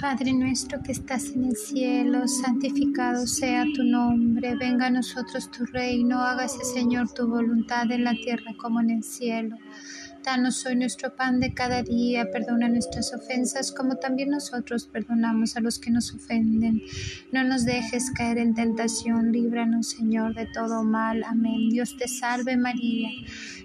Padre nuestro que estás en el cielo, santificado sea tu nombre, venga a nosotros tu reino, hágase Señor tu voluntad en la tierra como en el cielo. Danos hoy nuestro pan de cada día, perdona nuestras ofensas como también nosotros perdonamos a los que nos ofenden. No nos dejes caer en tentación, líbranos Señor de todo mal. Amén. Dios te salve María,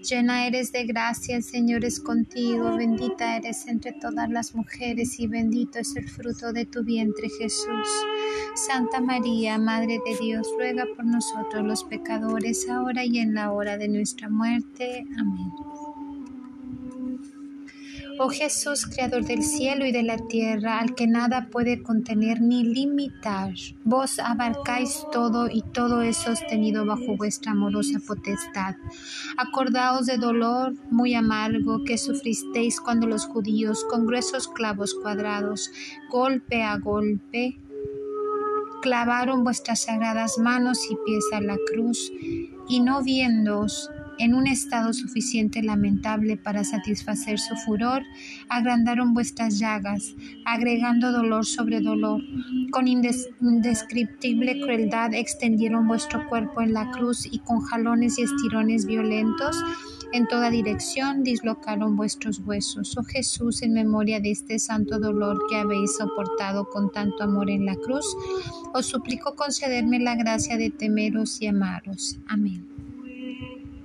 llena eres de gracia, el Señor es contigo, bendita eres entre todas las mujeres y bendito es el fruto de tu vientre Jesús. Santa María, Madre de Dios, ruega por nosotros los pecadores, ahora y en la hora de nuestra muerte. Amén. Oh Jesús, Creador del cielo y de la tierra, al que nada puede contener ni limitar, vos abarcáis todo y todo es sostenido bajo vuestra amorosa potestad. Acordaos de dolor muy amargo que sufristeis cuando los judíos, con gruesos clavos cuadrados, golpe a golpe, clavaron vuestras sagradas manos y pies a la cruz, y no viéndoos, en un estado suficiente lamentable para satisfacer su furor, agrandaron vuestras llagas, agregando dolor sobre dolor. Con indescriptible crueldad extendieron vuestro cuerpo en la cruz y con jalones y estirones violentos en toda dirección dislocaron vuestros huesos. Oh Jesús, en memoria de este santo dolor que habéis soportado con tanto amor en la cruz, os suplico concederme la gracia de temeros y amaros. Amén.